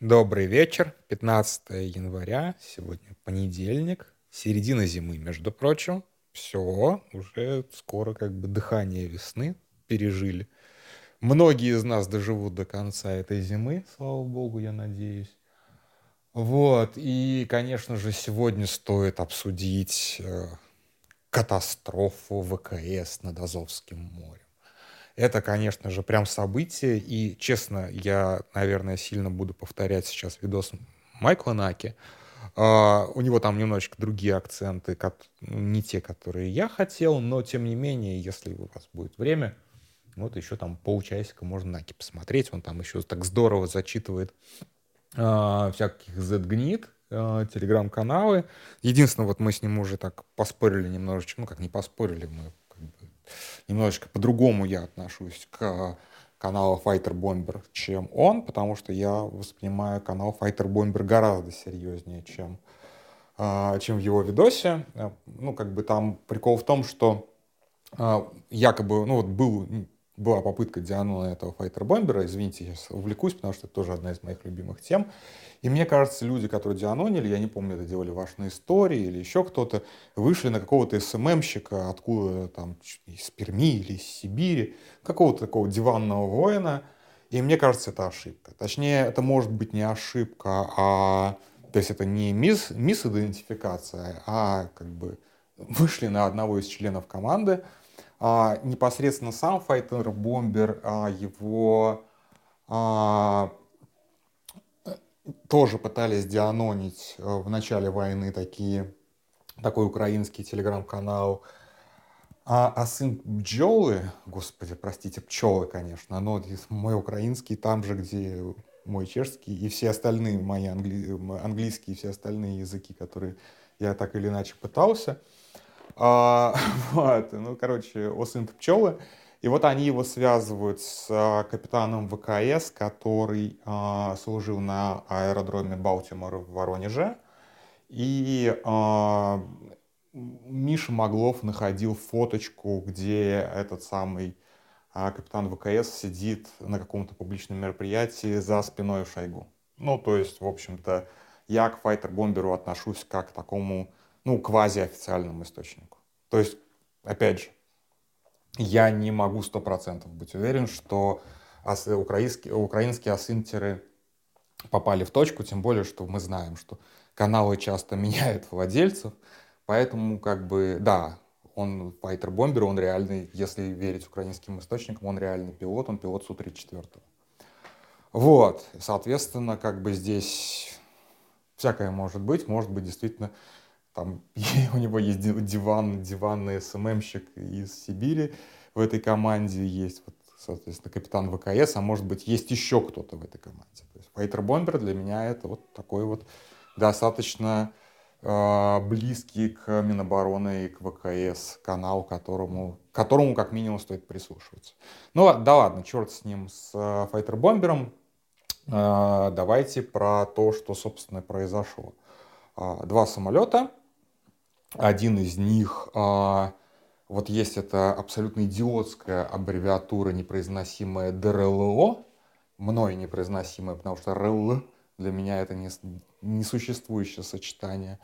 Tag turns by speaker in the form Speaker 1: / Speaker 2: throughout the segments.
Speaker 1: Добрый вечер, 15 января, сегодня понедельник, середина зимы, между прочим. Все, уже скоро как бы дыхание весны пережили. Многие из нас доживут до конца этой зимы, слава богу, я надеюсь. Вот, и, конечно же, сегодня стоит обсудить э, катастрофу ВКС над Азовским морем. Это, конечно же, прям событие. И, честно, я, наверное, сильно буду повторять сейчас видос Майкла Наки. Uh, у него там немножечко другие акценты, ну, не те, которые я хотел, но тем не менее, если у вас будет время, вот еще там полчасика можно Наки посмотреть. Он там еще так здорово зачитывает uh, всяких Z-гнит, uh, телеграм-каналы. Единственное, вот мы с ним уже так поспорили немножечко, ну как не поспорили, мы немножечко по-другому я отношусь к каналу Fighter Bomber, чем он, потому что я воспринимаю канал Fighter Bomber гораздо серьезнее, чем, а, чем в его видосе. Ну, как бы там прикол в том, что якобы, ну вот был была попытка Дианона этого файтер-бомбера. Извините, я увлекусь, потому что это тоже одна из моих любимых тем. И мне кажется, люди, которые дианонили, я не помню, это делали Ваши истории или еще кто-то, вышли на какого-то СММщика, откуда там, из Перми или из Сибири, какого-то такого диванного воина. И мне кажется, это ошибка. Точнее, это может быть не ошибка, а то есть это не мисс, мисс-идентификация, а как бы вышли на одного из членов команды, а, непосредственно сам Файтер Бомбер, а, его а, тоже пытались дианонить а, в начале войны такие, такой украинский телеграм-канал. А, а сын Пчелы, господи, простите, пчелы, конечно, но мой украинский там же, где мой чешский и все остальные мои англи... английские все остальные языки, которые я так или иначе пытался – а, вот, ну, короче, Осынт пчелы. И вот они его связывают с а, капитаном ВКС, который а, служил на аэродроме Балтимора в Воронеже. И а, Миша Маглов находил фоточку, где этот самый а, капитан ВКС сидит на каком-то публичном мероприятии за спиной Шойгу. Ну, то есть, в общем-то, я к файтер-бомберу отношусь как к такому ну, квазиофициальному источнику. То есть, опять же, я не могу сто процентов быть уверен, что украинские, украинские асинтеры попали в точку, тем более, что мы знаем, что каналы часто меняют владельцев, поэтому, как бы, да, он файтер-бомбер, он реальный, если верить украинским источникам, он реальный пилот, он пилот Су-34. Вот, соответственно, как бы здесь всякое может быть, может быть действительно там у него есть диван, диванный СММщик из Сибири в этой команде, есть, вот, соответственно, капитан ВКС, а может быть, есть еще кто-то в этой команде. То есть Файтер Бомбер для меня это вот такой вот достаточно э, близкий к Минобороны и к ВКС канал, которому, которому как минимум стоит прислушиваться. Ну да ладно, черт с ним, с э, Файтер Бомбером. Э, давайте про то, что, собственно, произошло. Э, два самолета один из них, а, вот есть эта абсолютно идиотская аббревиатура, непроизносимая ДРЛО, мной непроизносимая, потому что РЛ для меня это не, несуществующее сочетание.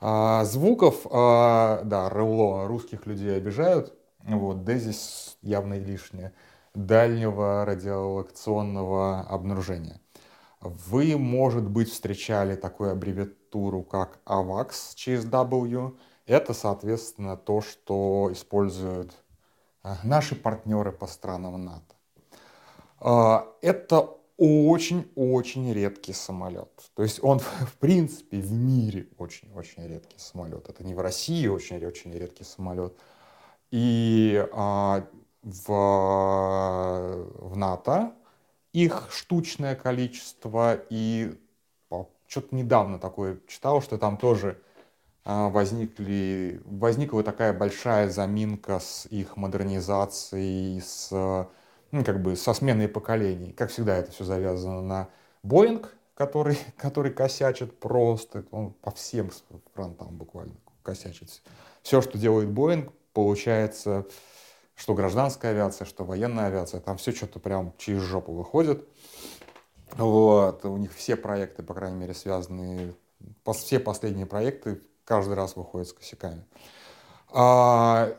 Speaker 1: А, звуков, а, да, РЛО русских людей обижают, вот, Д здесь явно лишнее, дальнего радиолокационного обнаружения. Вы, может быть, встречали такую аббревиатуру, как AVAX через W. Это, соответственно, то, что используют э, наши партнеры по странам НАТО. А, это очень-очень редкий самолет. То есть он, в принципе, в мире очень-очень редкий самолет. Это не в России очень-очень редкий самолет. И а, в, в НАТО их штучное количество, и что-то недавно такое читал, что там тоже а, возникли, возникла такая большая заминка с их модернизацией, с, ну, как бы со сменой поколений. Как всегда, это все завязано на Боинг, который, который косячит просто, он по всем фронтам буквально косячит. Все, что делает Боинг, получается что гражданская авиация, что военная авиация, там все что-то прям через жопу выходит. Вот, у них все проекты, по крайней мере, связаны, все последние проекты каждый раз выходят с косяками. А,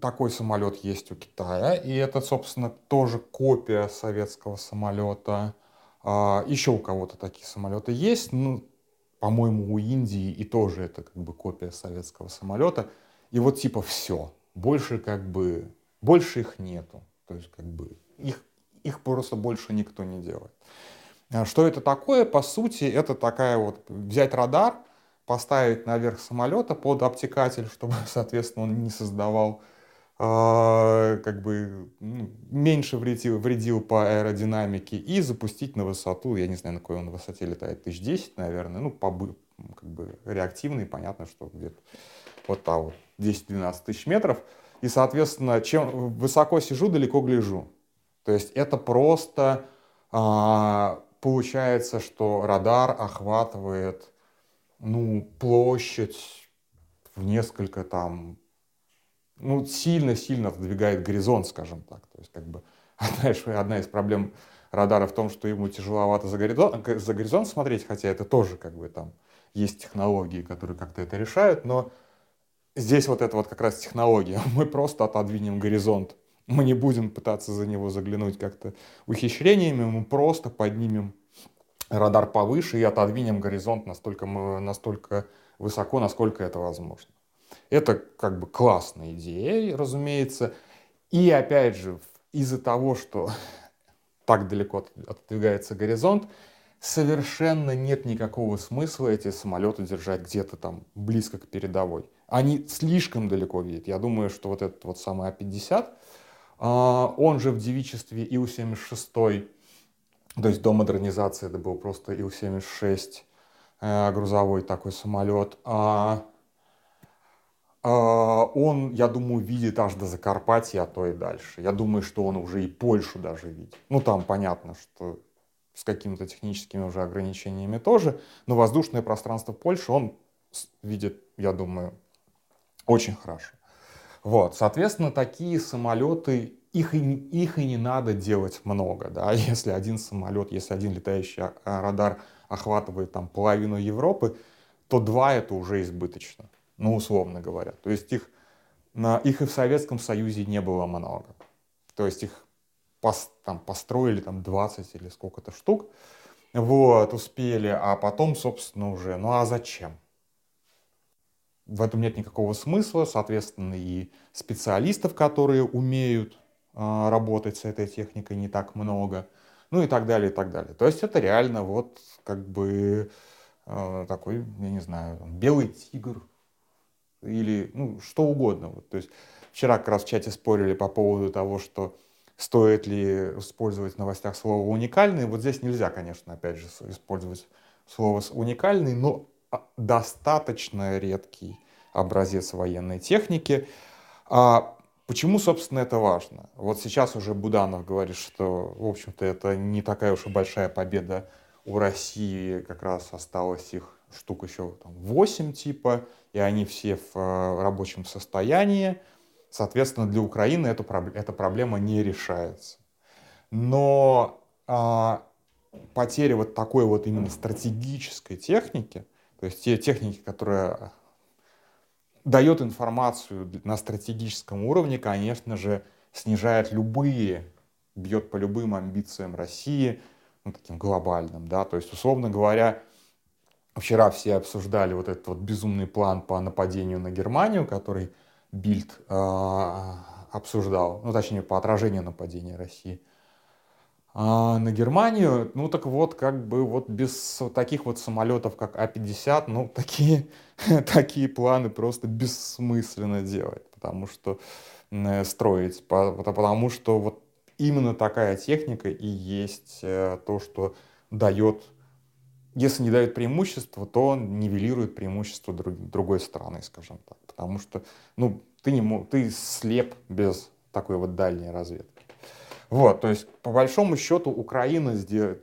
Speaker 1: такой самолет есть у Китая, и это, собственно, тоже копия советского самолета. А, еще у кого-то такие самолеты есть, ну, по-моему, у Индии и тоже это как бы копия советского самолета. И вот типа все, больше как бы, больше их нету. То есть как бы их, их просто больше никто не делает. А что это такое? По сути, это такая вот, взять радар, поставить наверх самолета под обтекатель, чтобы, соответственно, он не создавал э, как бы ну, меньше вредил, вредил по аэродинамике и запустить на высоту, я не знаю, на какой он высоте летает, 1010, наверное, ну, по, как бы реактивный, понятно, что где-то вот там вот 10-12 тысяч метров. И, соответственно, чем высоко сижу, далеко гляжу. То есть это просто а, получается, что радар охватывает ну, площадь в несколько там, ну, сильно-сильно отодвигает горизонт, скажем так. То есть, как бы, одна, одна из проблем радара в том, что ему тяжеловато за горизонт, за горизонт смотреть, хотя это тоже, как бы, там, есть технологии, которые как-то это решают, но здесь вот это вот как раз технология. Мы просто отодвинем горизонт. Мы не будем пытаться за него заглянуть как-то ухищрениями, мы просто поднимем радар повыше и отодвинем горизонт настолько, настолько высоко, насколько это возможно. Это как бы классная идея, разумеется. И опять же, из-за того, что так далеко отодвигается горизонт, совершенно нет никакого смысла эти самолеты держать где-то там близко к передовой. Они слишком далеко видят. Я думаю, что вот этот вот самый А-50, а, он же в девичестве Ил-76 то есть до модернизации это был просто Ил-76 э, грузовой такой самолет. А, а, он, я думаю, видит аж до Закарпатья, а то и дальше. Я думаю, что он уже и Польшу даже видит. Ну, там понятно, что с какими-то техническими уже ограничениями тоже, но воздушное пространство Польши он видит, я думаю, очень хорошо. Вот, соответственно, такие самолеты их и, их и не надо делать много, да, если один самолет, если один летающий радар охватывает там половину Европы, то два это уже избыточно, ну, условно говоря. То есть их, их и в Советском Союзе не было много. То есть их пос, там, построили там 20 или сколько-то штук, вот, успели, а потом, собственно, уже, ну а зачем? В этом нет никакого смысла, соответственно, и специалистов, которые умеют а, работать с этой техникой не так много, ну и так далее, и так далее. То есть это реально вот как бы э, такой, я не знаю, белый тигр или ну, что угодно. Вот, то есть вчера как раз в чате спорили по поводу того, что стоит ли использовать в новостях слово уникальный. Вот здесь нельзя, конечно, опять же, использовать слово уникальный, но достаточно редкий образец военной техники. А Почему, собственно, это важно? Вот сейчас уже Буданов говорит, что, в общем-то, это не такая уж и большая победа у России, как раз осталось их штук еще там, 8 типа, и они все в э, рабочем состоянии. Соответственно, для Украины эту, эта проблема не решается. Но а, потеря вот такой вот именно стратегической техники, то есть те техники, которые дает информацию на стратегическом уровне, конечно же, снижает любые, бьет по любым амбициям России, ну, таким глобальным, да, то есть, условно говоря, вчера все обсуждали вот этот вот безумный план по нападению на Германию, который Бильд э, обсуждал, ну, точнее, по отражению нападения России – а на Германию, ну так вот, как бы вот без таких вот самолетов, как А-50, ну такие, такие планы просто бессмысленно делать, потому что э, строить, потому что вот именно такая техника и есть э, то, что дает, если не дает преимущество, то нивелирует преимущество другой страны, скажем так, потому что, ну, ты, не, ты слеп без такой вот дальней разведки. Вот, то есть, по большому счету, Украина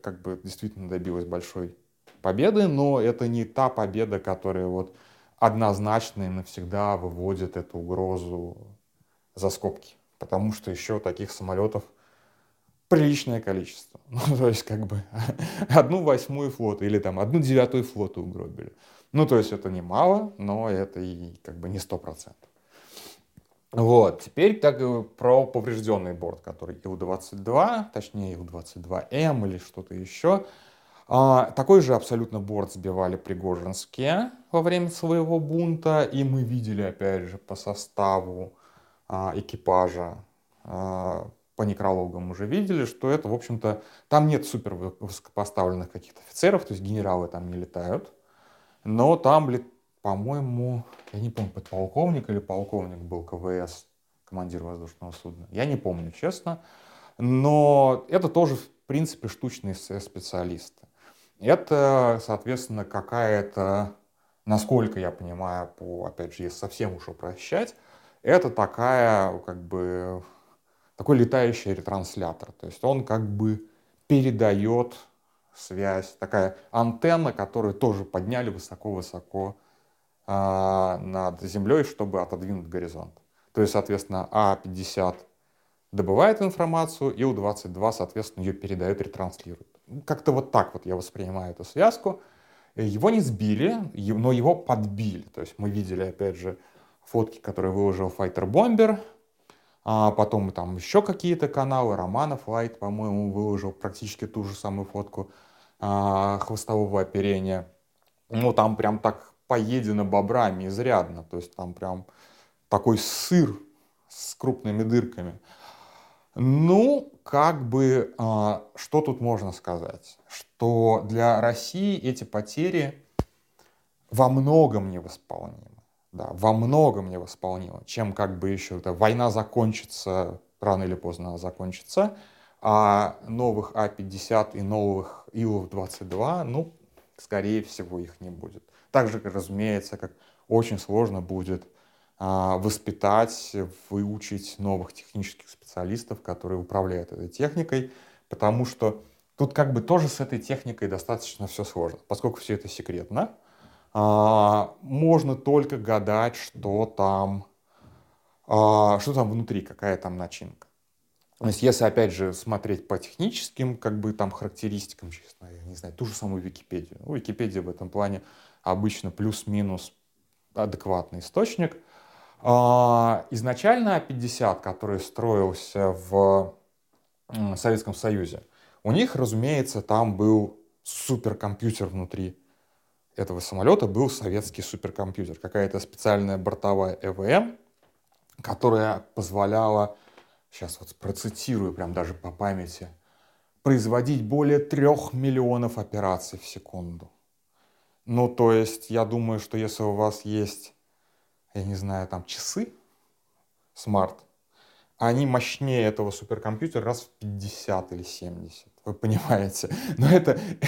Speaker 1: как бы действительно добилась большой победы, но это не та победа, которая вот однозначно и навсегда выводит эту угрозу за скобки. Потому что еще таких самолетов приличное количество. Ну, то есть, как бы, одну восьмую флота или там одну девятую флоту угробили. Ну, то есть, это немало, но это и как бы не сто процентов. Вот, теперь так про поврежденный борт, который Ил-22, точнее Ил-22М или что-то еще. А, такой же абсолютно борт сбивали Пригожинские во время своего бунта, и мы видели, опять же, по составу а, экипажа, а, по некрологам уже видели, что это, в общем-то, там нет супер высокопоставленных каких-то офицеров, то есть генералы там не летают, но там по-моему, я не помню, подполковник или полковник был КВС, командир воздушного судна. Я не помню, честно. Но это тоже, в принципе, штучные специалисты. Это, соответственно, какая-то, насколько я понимаю, по, опять же, если совсем уж упрощать, это такая, как бы, такой летающий ретранслятор. То есть он как бы передает связь, такая антенна, которую тоже подняли высоко-высоко над землей, чтобы отодвинуть горизонт. То есть, соответственно, А50 добывает информацию, Ил-22, соответственно, ее передает, ретранслирует. Как-то вот так вот я воспринимаю эту связку. Его не сбили, но его подбили. То есть мы видели, опять же, фотки, которые выложил Fighter Bomber, а потом там еще какие-то каналы, Романов Лайт, по-моему, выложил практически ту же самую фотку а, хвостового оперения. Ну, там прям так поедено бобрами изрядно. То есть там прям такой сыр с крупными дырками. Ну, как бы, а, что тут можно сказать? Что для России эти потери во многом невосполнимы. Да, во многом невосполнимы. Чем как бы еще эта война закончится, рано или поздно закончится, а новых А-50 и новых Илов-22, ну, скорее всего, их не будет. Также, разумеется, как очень сложно будет а, воспитать, выучить новых технических специалистов, которые управляют этой техникой, потому что тут как бы тоже с этой техникой достаточно все сложно, поскольку все это секретно. А, можно только гадать, что там, а, что там внутри, какая там начинка. То есть, если, опять же, смотреть по техническим, как бы, там, характеристикам, честно, я не знаю, ту же самую Википедию. Ну, Википедия в этом плане обычно плюс-минус адекватный источник. А, изначально А-50, который строился в Советском Союзе, у них, разумеется, там был суперкомпьютер внутри этого самолета, был советский суперкомпьютер, какая-то специальная бортовая ЭВМ, которая позволяла, сейчас вот процитирую прям даже по памяти, производить более трех миллионов операций в секунду. Ну, то есть, я думаю, что если у вас есть, я не знаю, там часы, смарт, они мощнее этого суперкомпьютера раз в 50 или 70. Вы понимаете? Но это,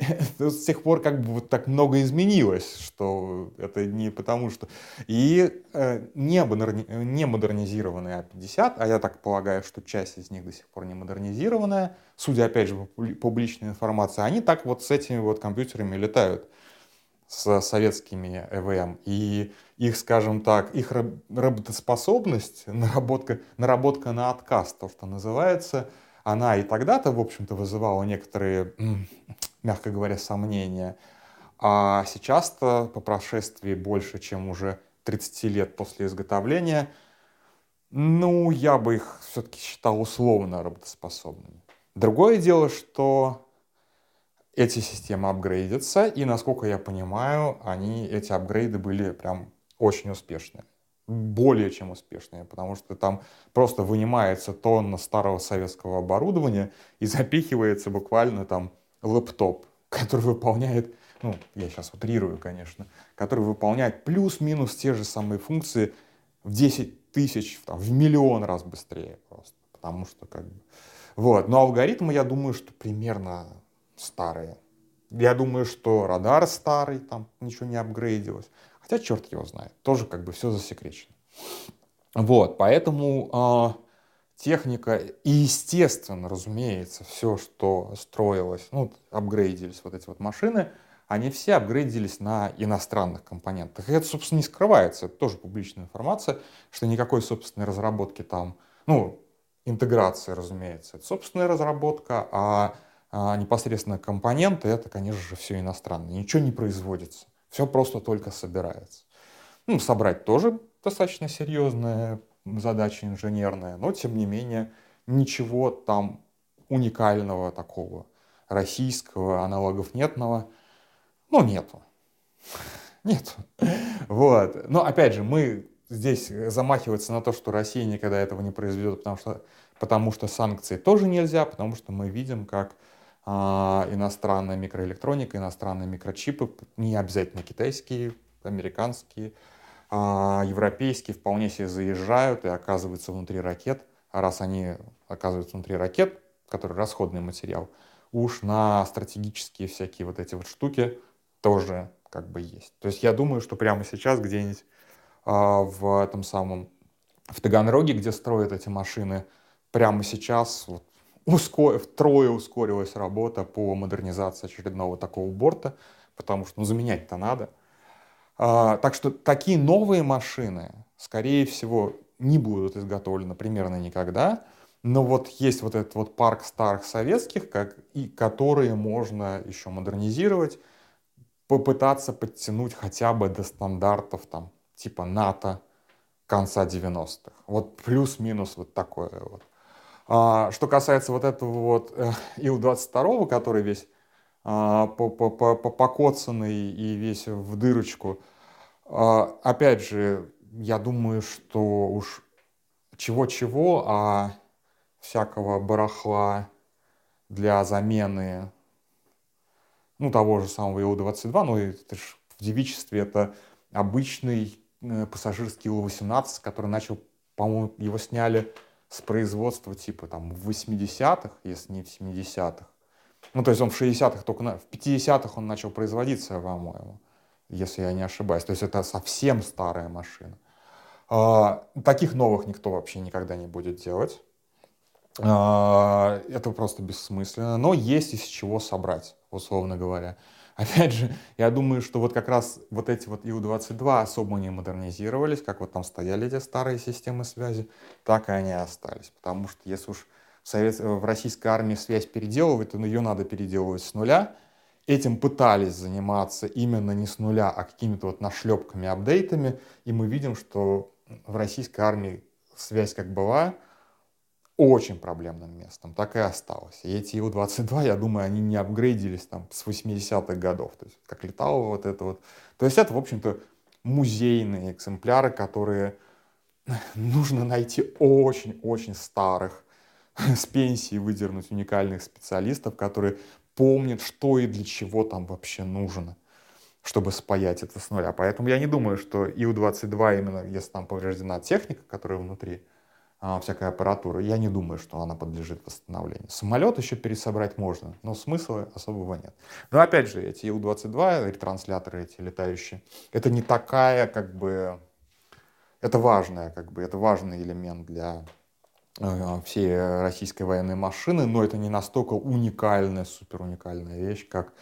Speaker 1: это с тех пор как бы вот так много изменилось, что это не потому что... И э, не, модерни... не модернизированные А50, а я так полагаю, что часть из них до сих пор не модернизированная, судя опять же по публичной информации, они так вот с этими вот компьютерами летают с советскими ЭВМ. И их, скажем так, их работоспособность, наработка, наработка на отказ, то, что называется, она и тогда-то, в общем-то, вызывала некоторые, мягко говоря, сомнения. А сейчас-то, по прошествии больше, чем уже 30 лет после изготовления, ну, я бы их все-таки считал условно работоспособными. Другое дело, что эти системы апгрейдятся, и, насколько я понимаю, они, эти апгрейды были прям очень успешные. Более чем успешные, потому что там просто вынимается тонна старого советского оборудования и запихивается буквально там лэптоп, который выполняет, ну, я сейчас утрирую, конечно, который выполняет плюс-минус те же самые функции в 10 тысяч, там, в миллион раз быстрее просто. Потому что как бы... Вот. Но алгоритмы, я думаю, что примерно старые. Я думаю, что радар старый, там ничего не апгрейдилось. Хотя черт его знает, тоже как бы все засекречено. Вот, поэтому э, техника и, естественно, разумеется, все, что строилось, ну, апгрейдились вот эти вот машины, они все апгрейдились на иностранных компонентах. И это, собственно, не скрывается, это тоже публичная информация, что никакой собственной разработки там, ну, интеграция, разумеется, это собственная разработка, а, а непосредственно компоненты это, конечно же, все иностранное. Ничего не производится. Все просто только собирается. Ну, собрать тоже достаточно серьезная задача инженерная, но тем не менее ничего там уникального такого российского аналогов нетного, ну, нету. Нет. Вот. Но опять же, мы здесь замахиваться на то, что Россия никогда этого не произведет, потому что, потому что санкции тоже нельзя, потому что мы видим, как иностранная микроэлектроника, иностранные микрочипы, не обязательно китайские, американские, а, европейские, вполне себе заезжают и оказываются внутри ракет. А раз они оказываются внутри ракет, которые расходный материал, уж на стратегические всякие вот эти вот штуки тоже как бы есть. То есть я думаю, что прямо сейчас где-нибудь а, в этом самом, в Таганроге, где строят эти машины, прямо сейчас вот, ускор... втрое ускорилась работа по модернизации очередного такого борта, потому что ну, заменять-то надо. А, так что такие новые машины, скорее всего, не будут изготовлены примерно никогда. Но вот есть вот этот вот парк старых советских, как, и которые можно еще модернизировать, попытаться подтянуть хотя бы до стандартов там типа НАТО конца 90-х. Вот плюс-минус вот такое вот. А, что касается вот этого вот э, Ил-22, который весь а, покоцанный и весь в дырочку, а, опять же, я думаю, что уж чего-чего, а всякого барахла для замены ну, того же самого Ил-22, ну, это ж в девичестве это обычный Э, пассажирский Ил-18, который начал, по-моему, его сняли с производства типа там в 80-х, если не в 70-х. Ну, то есть он в 60-х только, на... в 50-х он начал производиться, по-моему, если я не ошибаюсь. То есть это совсем старая машина. А, таких новых никто вообще никогда не будет делать. А, это просто бессмысленно. Но есть из чего собрать, условно говоря. Опять же, я думаю, что вот как раз вот эти вот Ил-22 особо не модернизировались, как вот там стояли эти старые системы связи, так и они остались. Потому что если уж в, Совет... в российской армии связь переделывать, то ее надо переделывать с нуля. Этим пытались заниматься именно не с нуля, а какими-то вот нашлепками, апдейтами. И мы видим, что в российской армии связь как была, очень проблемным местом, так и осталось. И эти Ил-22, я думаю, они не апгрейдились там с 80-х годов, то есть как летало вот это вот. То есть это, в общем-то, музейные экземпляры, которые нужно найти очень-очень старых, с пенсии выдернуть уникальных специалистов, которые помнят, что и для чего там вообще нужно, чтобы спаять это с нуля. Поэтому я не думаю, что Ил-22, именно если там повреждена техника, которая внутри, всякая аппаратура, я не думаю, что она подлежит восстановлению. Самолет еще пересобрать можно, но смысла особого нет. Но опять же, эти Ил-22, ретрансляторы эти летающие, это не такая, как бы, это важная, как бы, это важный элемент для э, всей российской военной машины, но это не настолько уникальная, супер уникальная вещь, как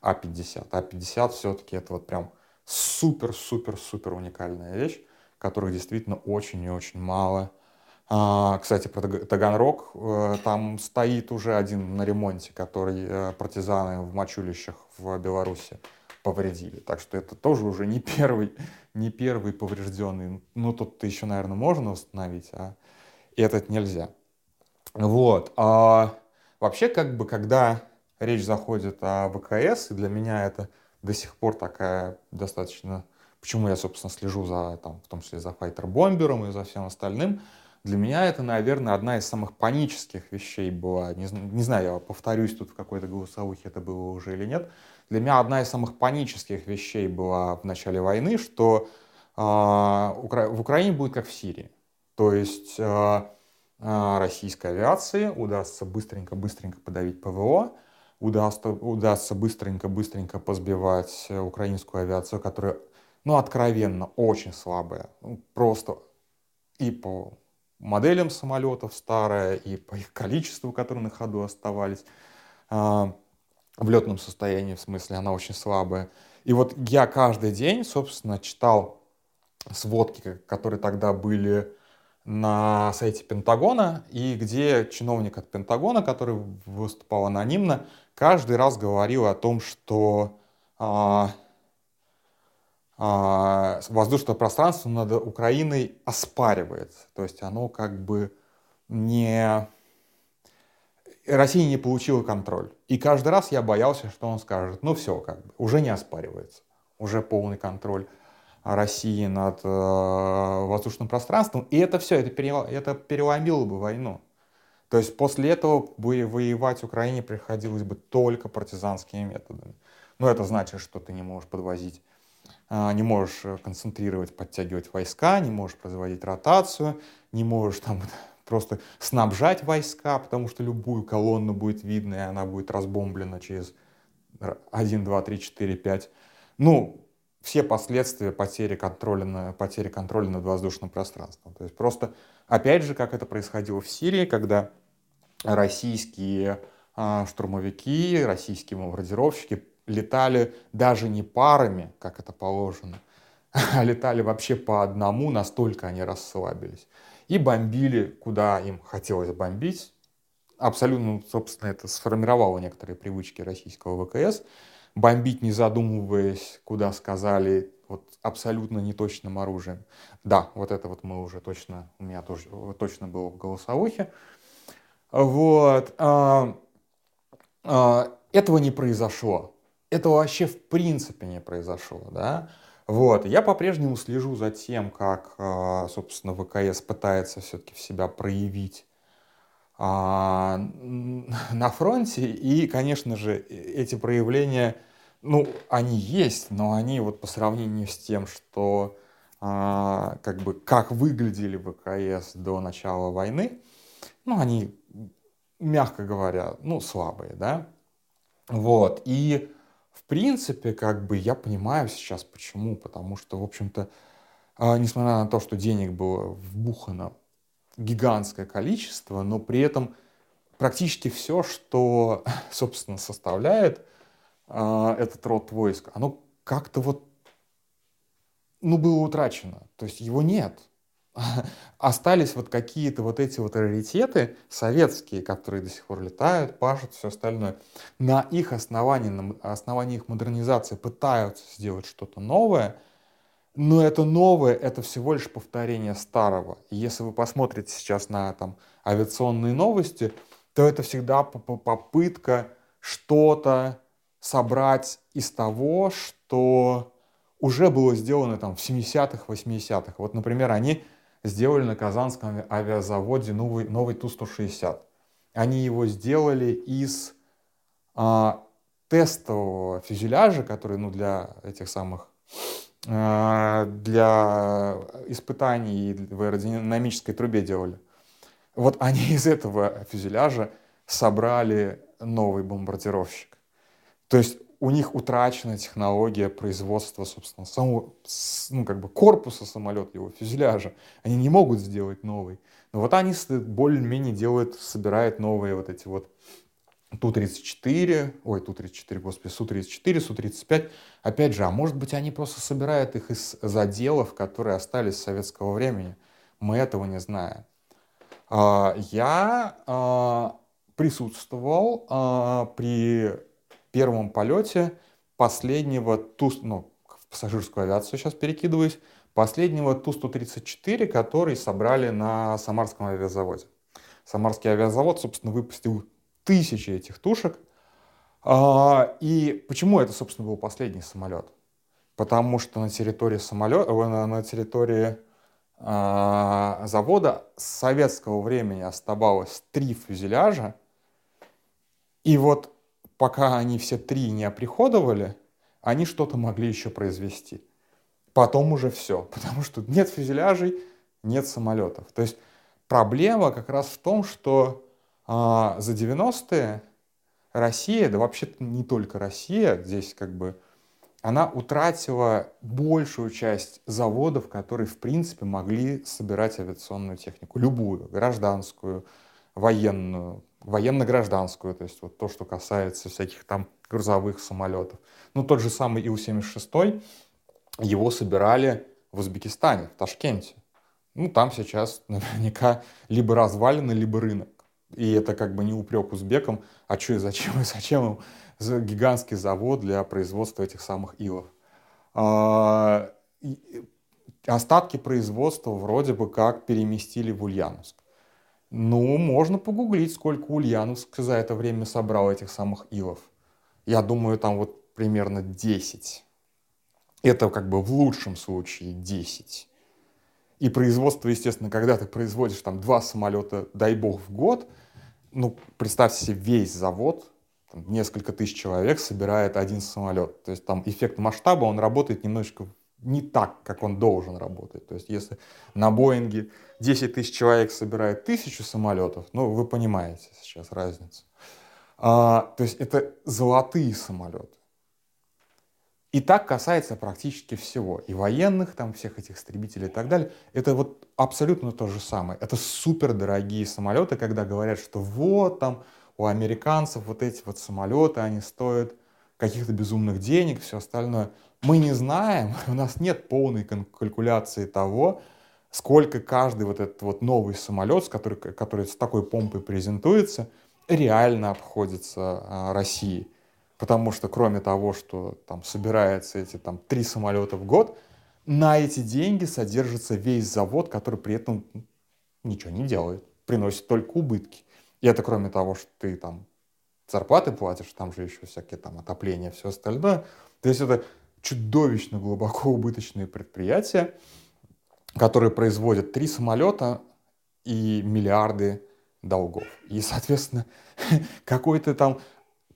Speaker 1: А-50. А-50 все-таки это вот прям супер-супер-супер уникальная вещь, которых действительно очень и очень мало – а, кстати, про Таганрог. Э, там стоит уже один на ремонте, который э, партизаны в мочулищах в Беларуси повредили. Так что это тоже уже не первый, не первый поврежденный. Ну, тут-то еще, наверное, можно установить, а этот нельзя. Вот. А вообще, как бы, когда речь заходит о ВКС, и для меня это до сих пор такая достаточно... Почему я, собственно, слежу за, там, в том числе за файтер-бомбером и за всем остальным – для меня это, наверное, одна из самых панических вещей была. Не, не знаю, я повторюсь тут в какой-то голосовухе, это было уже или нет. Для меня одна из самых панических вещей была в начале войны, что э, Укра... в Украине будет как в Сирии. То есть э, э, российской авиации удастся быстренько-быстренько подавить ПВО, удастся, удастся быстренько-быстренько позбивать украинскую авиацию, которая, ну, откровенно, очень слабая. Ну, просто и по моделям самолетов старая, и по их количеству, которые на ходу оставались. А, в летном состоянии, в смысле, она очень слабая. И вот я каждый день, собственно, читал сводки, которые тогда были на сайте Пентагона, и где чиновник от Пентагона, который выступал анонимно, каждый раз говорил о том, что а, воздушное пространство над Украиной оспаривается. То есть оно как бы не... Россия не получила контроль. И каждый раз я боялся, что он скажет, ну все, как бы, уже не оспаривается, уже полный контроль России над э, воздушным пространством. И это все, это, перел, это переломило бы войну. То есть после этого бы воевать Украине приходилось бы только партизанскими методами. Но это значит, что ты не можешь подвозить, не можешь концентрировать, подтягивать войска, не можешь производить ротацию, не можешь там просто снабжать войска, потому что любую колонну будет видно, и она будет разбомблена через 1, 2, 3, 4, 5. Ну, все последствия потери контроля, на, потери контроля над воздушным пространством. То есть просто, опять же, как это происходило в Сирии, когда российские а, штурмовики, российские бомбардировщики летали даже не парами, как это положено, а летали вообще по одному, настолько они расслабились. И бомбили, куда им хотелось бомбить. Абсолютно, собственно, это сформировало некоторые привычки российского ВКС бомбить, не задумываясь, куда сказали, вот абсолютно неточным оружием. Да, вот это вот мы уже точно, у меня тоже точно было в голосовухе. Вот. А, а, этого не произошло. Этого вообще в принципе не произошло, да. Вот. Я по-прежнему слежу за тем, как, а, собственно, ВКС пытается все-таки в себя проявить на фронте. И, конечно же, эти проявления ну, они есть, но они вот по сравнению с тем, что а, как бы как выглядели ВКС до начала войны, ну, они, мягко говоря, ну, слабые, да. Вот, и принципе, как бы я понимаю сейчас почему, потому что, в общем-то, а, несмотря на то, что денег было вбухано гигантское количество, но при этом практически все, что, собственно, составляет а, этот род войск, оно как-то вот, ну, было утрачено. То есть его нет. Остались вот какие-то вот эти вот раритеты советские, которые до сих пор летают, пашут, все остальное. На их основании, на основании их модернизации пытаются сделать что-то новое, но это новое, это всего лишь повторение старого. И если вы посмотрите сейчас на там, авиационные новости, то это всегда попытка что-то собрать из того, что уже было сделано там в 70-х, 80-х. Вот, например, они сделали на Казанском авиазаводе новый, новый Ту-160. Они его сделали из а, тестового фюзеляжа, который ну, для этих самых а, для испытаний в аэродинамической трубе делали. Вот они из этого фюзеляжа собрали новый бомбардировщик. То есть у них утрачена технология производства, собственно, самого, ну, как бы корпуса самолета, его фюзеляжа. Они не могут сделать новый. Но вот они более-менее делают, собирают новые вот эти вот Ту-34, ой, Ту-34, господи, Су-34, Су-35. Опять же, а может быть, они просто собирают их из заделов, которые остались с советского времени. Мы этого не знаем. А, я а, присутствовал а, при первом полете последнего Ту, ну, в пассажирскую авиацию сейчас перекидываюсь, последнего Ту-134, который собрали на Самарском авиазаводе. Самарский авиазавод, собственно, выпустил тысячи этих тушек. А, и почему это, собственно, был последний самолет? Потому что на территории, самолета, э, на территории а, завода с советского времени оставалось три фюзеляжа. И вот пока они все три не оприходовали, они что-то могли еще произвести. Потом уже все, потому что нет фюзеляжей, нет самолетов. То есть проблема как раз в том, что а, за 90-е Россия, да вообще не только Россия, здесь как бы она утратила большую часть заводов, которые, в принципе, могли собирать авиационную технику. Любую, гражданскую, военную, военно-гражданскую, то есть вот то, что касается всяких там грузовых самолетов. Ну, тот же самый Ил-76, его собирали в Узбекистане, в Ташкенте, Ну, там сейчас наверняка либо развалины, либо рынок. И это как бы не упрек узбекам, а что и зачем, и зачем им гигантский завод для производства этих самых илов. А, остатки производства вроде бы как переместили в Ульяновск. Ну, можно погуглить, сколько Ульяновск за это время собрал этих самых илов. Я думаю, там вот примерно 10. Это как бы в лучшем случае 10. И производство, естественно, когда ты производишь там два самолета, дай бог, в год, ну, представьте себе весь завод, там, несколько тысяч человек собирает один самолет. То есть там эффект масштаба, он работает немножечко не так, как он должен работать. То есть если на Боинге 10 тысяч человек собирает тысячу самолетов, ну, вы понимаете сейчас разницу. А, то есть это золотые самолеты. И так касается практически всего. И военных, там, всех этих истребителей и так далее. Это вот абсолютно то же самое. Это супер дорогие самолеты, когда говорят, что вот там у американцев вот эти вот самолеты, они стоят каких-то безумных денег, все остальное. Мы не знаем, у нас нет полной калькуляции того, сколько каждый вот этот вот новый самолет, который, который с такой помпой презентуется, реально обходится а, России. Потому что кроме того, что там собирается эти там три самолета в год, на эти деньги содержится весь завод, который при этом ничего не делает, приносит только убытки. И это кроме того, что ты там зарплаты платишь, там же еще всякие там отопления, все остальное. То есть это чудовищно глубоко убыточные предприятия, которые производят три самолета и миллиарды долгов. И, соответственно, какой-то там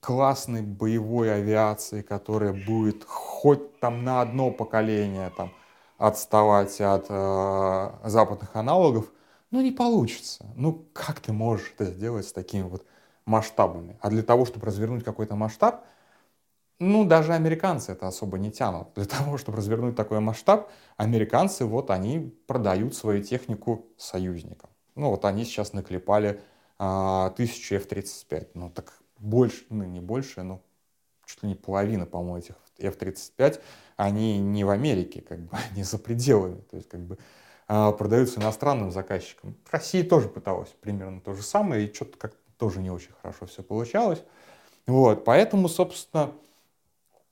Speaker 1: классной боевой авиации, которая будет хоть там на одно поколение там, отставать от э, западных аналогов, ну не получится. Ну как ты можешь это сделать с такими вот масштабами? А для того, чтобы развернуть какой-то масштаб, ну даже американцы это особо не тянут. Для того, чтобы развернуть такой масштаб, американцы вот они продают свою технику союзникам. Ну вот они сейчас наклепали а, 1000 F-35. Ну так больше, ну не больше, но чуть ли не половина, по-моему, этих F-35, они не в Америке, как бы, они за пределами, то есть как бы а, продаются иностранным заказчикам. В России тоже пыталась примерно то же самое, и что-то как тоже не очень хорошо все получалось. Вот, поэтому, собственно,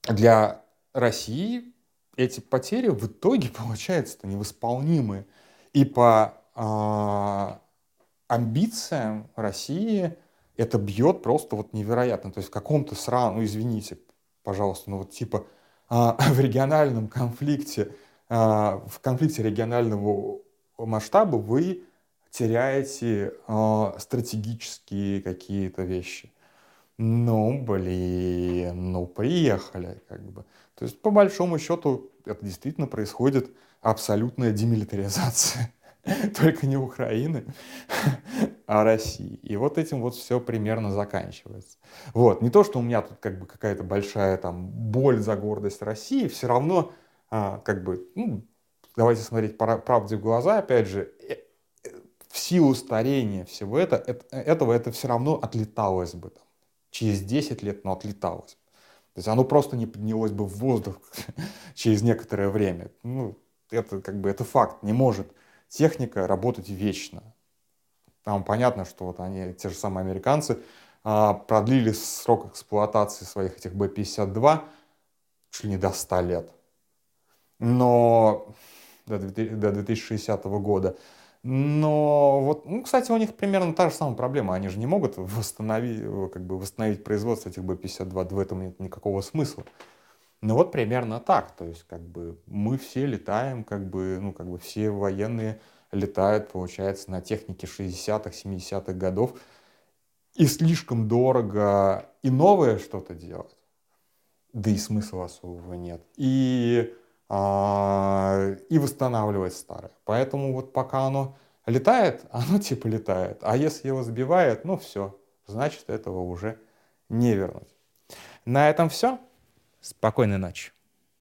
Speaker 1: для России эти потери в итоге получаются невосполнимые. И по э, амбициям России это бьет просто вот невероятно. То есть в каком-то сраном, ну извините, пожалуйста, ну вот типа а, в региональном конфликте, а, в конфликте регионального масштаба вы теряете а, стратегические какие-то вещи. Ну, блин, ну, приехали, как бы. То есть, по большому счету, это действительно происходит абсолютная демилитаризация. Только не Украины, а России. И вот этим вот все примерно заканчивается. Вот. Не то, что у меня тут как бы какая-то большая там боль за гордость России, все равно а, как бы, ну, давайте смотреть правде в глаза, опять же, э, э, в силу старения всего это, это, этого это все равно отлеталось бы. Там, через 10 лет, но отлеталось. То есть оно просто не поднялось бы в воздух через некоторое время. Ну, это как бы это факт. Не может техника работать вечно. Там понятно, что вот они, те же самые американцы, а, продлили срок эксплуатации своих этих Б-52 чуть ли не до 100 лет. Но до 2060 года. Но вот, ну, кстати, у них примерно та же самая проблема. Они же не могут восстановить, как бы восстановить производство этих Б-52. В этом нет никакого смысла. Ну вот примерно так. То есть как бы мы все летаем, как бы, ну, как бы все военные летают, получается, на технике 60-х, 70-х годов. И слишком дорого и новое что-то делать. Да и смысла особого нет. И, и восстанавливать старое. Поэтому вот пока оно летает, оно типа летает. А если его сбивает, ну все, значит этого уже не вернуть. На этом все. Спокойной ночи.